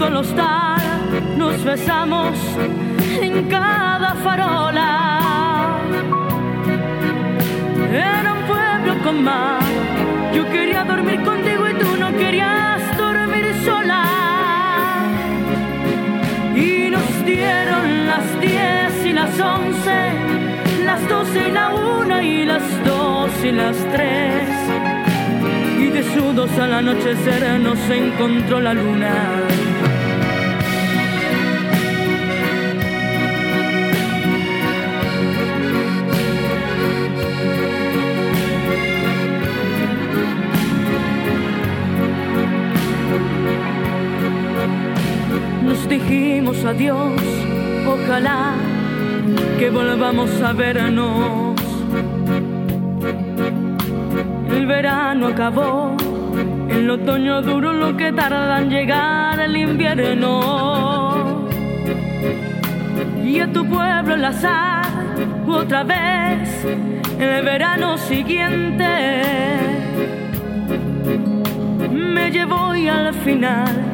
[SPEAKER 14] Al hostal, nos besamos en cada farola. Era un pueblo con mar, yo quería dormir contigo y tú no querías dormir sola. Y nos dieron las diez y las once, las doce y la una y las dos y las tres. Y desnudos al anochecer nos encontró la luna. Adiós, ojalá que volvamos a vernos. El verano acabó, el otoño duro lo que tarda en llegar el invierno. Y a tu pueblo el azar, otra vez, el verano siguiente. Me llevo y al final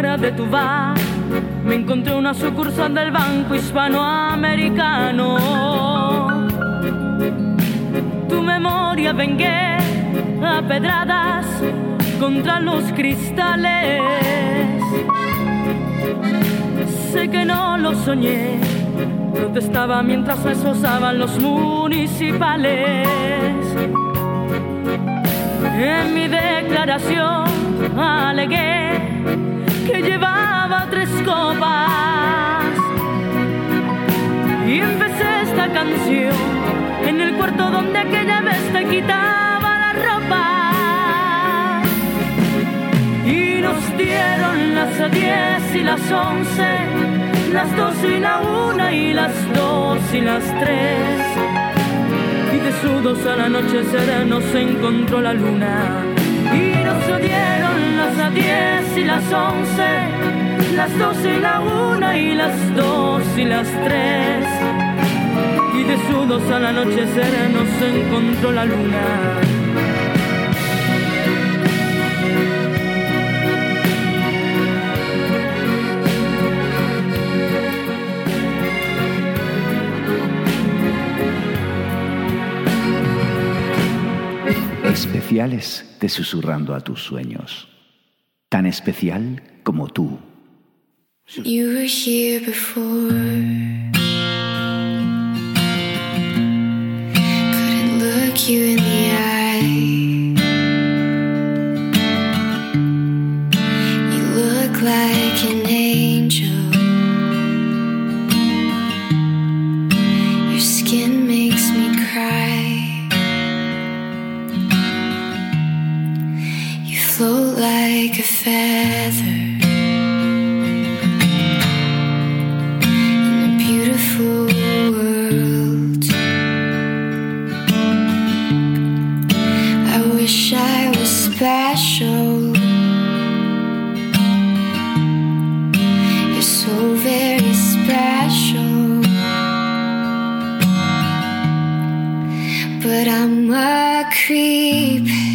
[SPEAKER 14] De tu bar me encontré una sucursal del Banco Hispanoamericano. Tu memoria vengué a pedradas contra los cristales. Sé que no lo soñé, protestaba mientras me esposaban los municipales. En mi declaración alegué que llevaba tres copas. Y empecé esta canción en el cuarto donde aquella vez te quitaba la ropa. Y nos dieron las diez y las once, las dos y la una y las dos y las tres. Y de sudos al anochecer nos encontró la luna dieron las diez y las once, las doce y la una y las dos y las tres. Y de sudos al anochecer nos encontró la luna.
[SPEAKER 2] Especiales de susurrando a tus sueños, tan especial como tú.
[SPEAKER 5] You were here before. Couldn't look you in the eye. A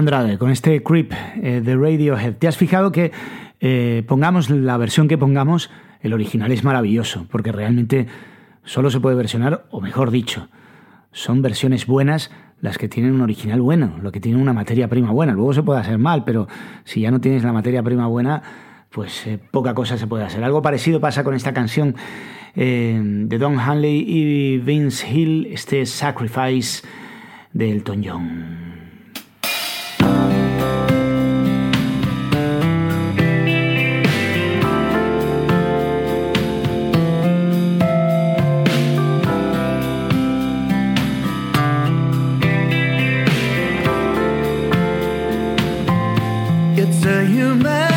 [SPEAKER 1] Andrade, con este Creep eh, de Radiohead. ¿Te has fijado que eh, pongamos la versión que pongamos, el original es maravilloso, porque realmente solo se puede versionar, o mejor dicho, son versiones buenas las que tienen un original bueno, lo que tienen una materia prima buena. Luego se puede hacer mal, pero si ya no tienes la materia prima buena, pues eh, poca cosa se puede hacer. Algo parecido pasa con esta canción de Don Hanley y Vince Hill, este Sacrifice de Elton John.
[SPEAKER 3] It's a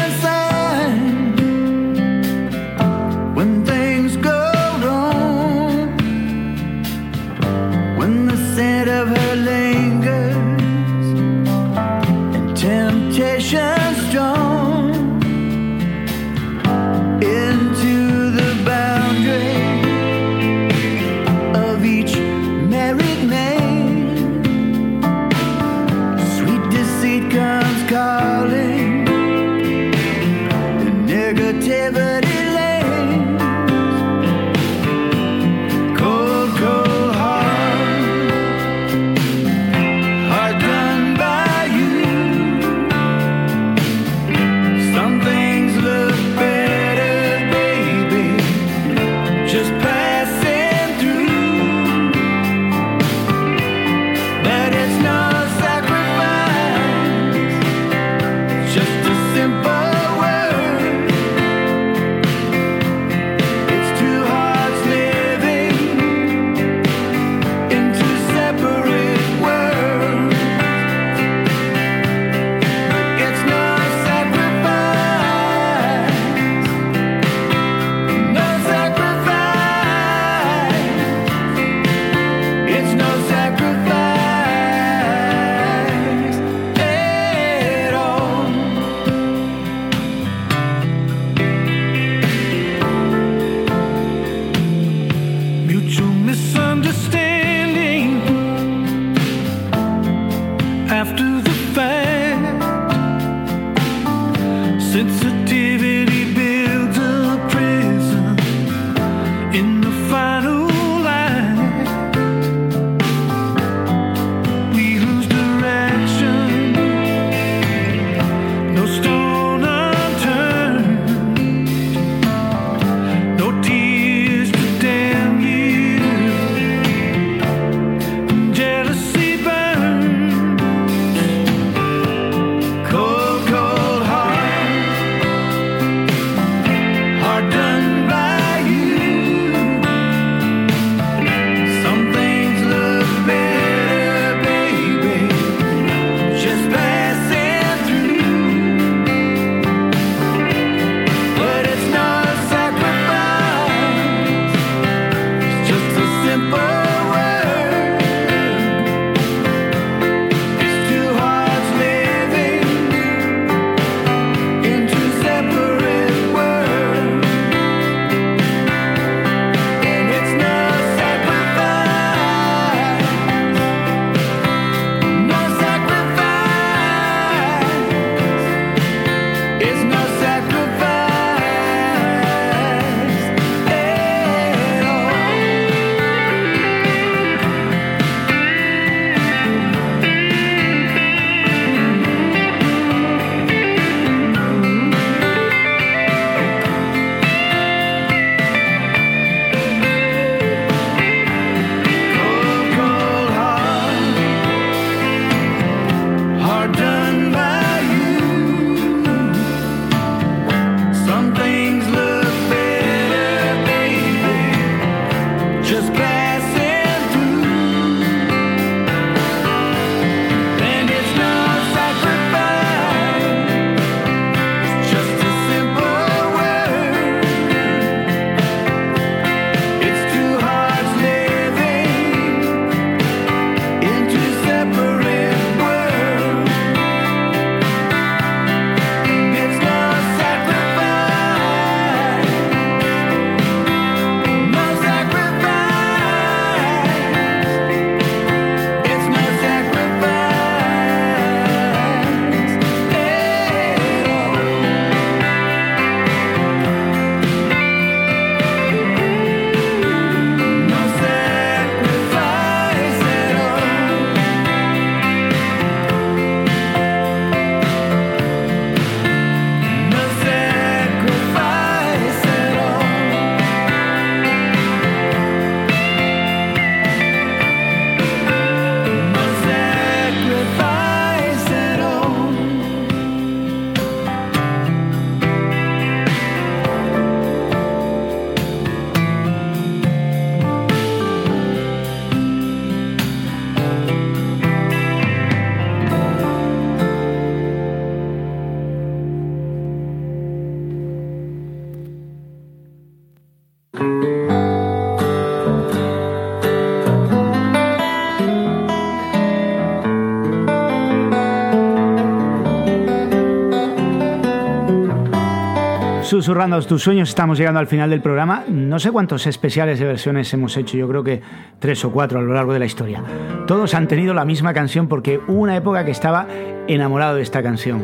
[SPEAKER 1] Susurrando tus sueños, estamos llegando al final del programa. No sé cuántos especiales de versiones hemos hecho, yo creo que tres o cuatro a lo largo de la historia. Todos han tenido la misma canción porque hubo una época que estaba enamorado de esta canción.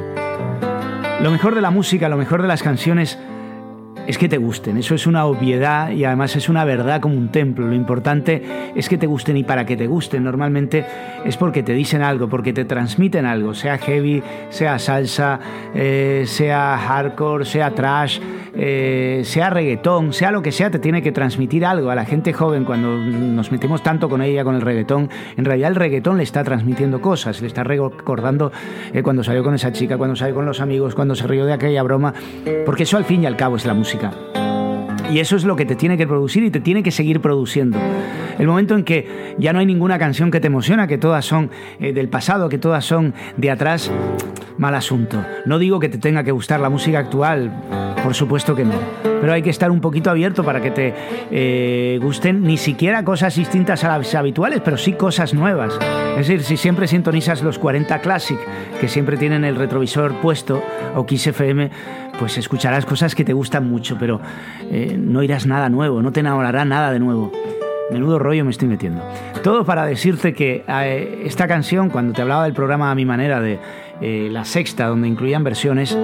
[SPEAKER 1] Lo mejor de la música, lo mejor de las canciones es que te gusten. Eso es una obviedad y además es una verdad como un templo. Lo importante es que te gusten y para que te gusten normalmente es porque te dicen algo, porque te transmiten algo, sea heavy, sea salsa, eh, sea hardcore, sea trash, eh, sea reggaetón, sea lo que sea, te tiene que transmitir algo. A la gente joven, cuando nos metemos tanto con ella, con el reggaetón, en realidad el reggaetón le está transmitiendo cosas, le está recordando eh, cuando salió con esa chica, cuando salió con los amigos, cuando se rió de aquella broma, porque eso al fin y al cabo es la música. Michigan. Y eso es lo que te tiene que producir y te tiene que seguir produciendo. El momento en que ya no hay ninguna canción que te emociona, que todas son eh, del pasado, que todas son de atrás, mal asunto. No digo que te tenga que gustar la música actual, por supuesto que no. Pero hay que estar un poquito abierto para que te eh, gusten ni siquiera cosas distintas a las habituales, pero sí cosas nuevas. Es decir, si siempre sintonizas los 40 Classic, que siempre tienen el retrovisor puesto, o Kiss FM, pues escucharás cosas que te gustan mucho, pero eh, no irás nada nuevo, no te enamorará nada de nuevo. Menudo rollo me estoy metiendo. Todo para decirte que eh, esta canción, cuando te hablaba del programa A mi manera de eh, la sexta, donde incluían versiones,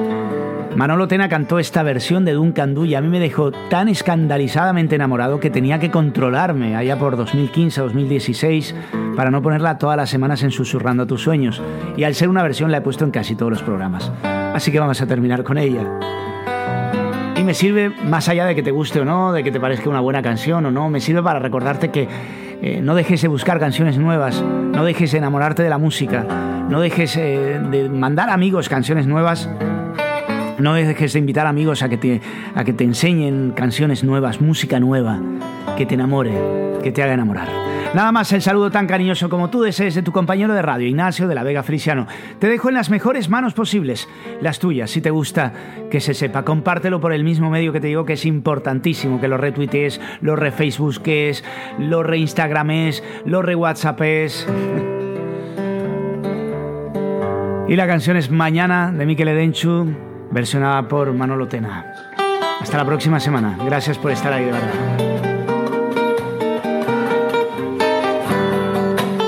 [SPEAKER 1] Manolo Tena cantó esta versión de Duncan Du y a mí me dejó tan escandalizadamente enamorado que tenía que controlarme allá por 2015, 2016 para no ponerla todas las semanas en Susurrando a tus sueños. Y al ser una versión la he puesto en casi todos los programas. Así que vamos a terminar con ella. Me sirve, más allá de que te guste o no, de que te parezca una buena canción o no, me sirve para recordarte que eh, no dejes de buscar canciones nuevas, no dejes de enamorarte de la música, no dejes eh, de mandar amigos canciones nuevas, no dejes de invitar amigos a que, te, a que te enseñen canciones nuevas, música nueva, que te enamore, que te haga enamorar. Nada más el saludo tan cariñoso como tú desees de tu compañero de radio, Ignacio de la Vega Feliciano. Te dejo en las mejores manos posibles, las tuyas. Si te gusta, que se sepa, compártelo por el mismo medio que te digo que es importantísimo, que lo retuitees, lo refacebookees, lo reinstagrames, lo rewhatsappes. Y la canción es Mañana de Mikel Edenchu, versionada por Manolo Tena. Hasta la próxima semana. Gracias por estar ahí de verdad.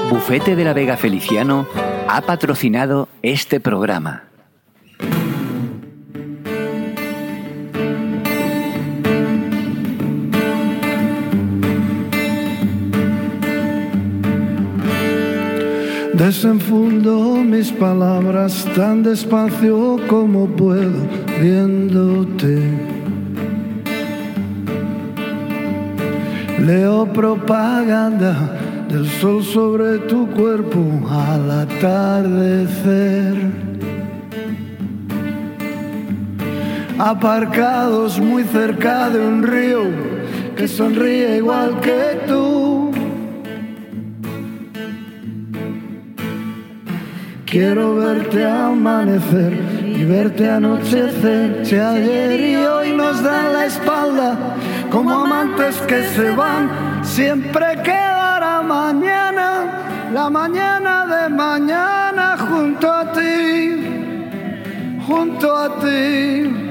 [SPEAKER 2] Bufete de la Vega Feliciano ha patrocinado este programa.
[SPEAKER 12] Desenfundo mis palabras tan despacio como puedo viéndote. Leo propaganda del sol sobre tu cuerpo al atardecer. Aparcados muy cerca de un río que sonríe igual que tú. Quiero verte amanecer y verte anochecer. Si ayer y hoy nos dan la espalda como amantes que se van, siempre quedará mañana, la mañana de mañana junto a ti, junto a ti.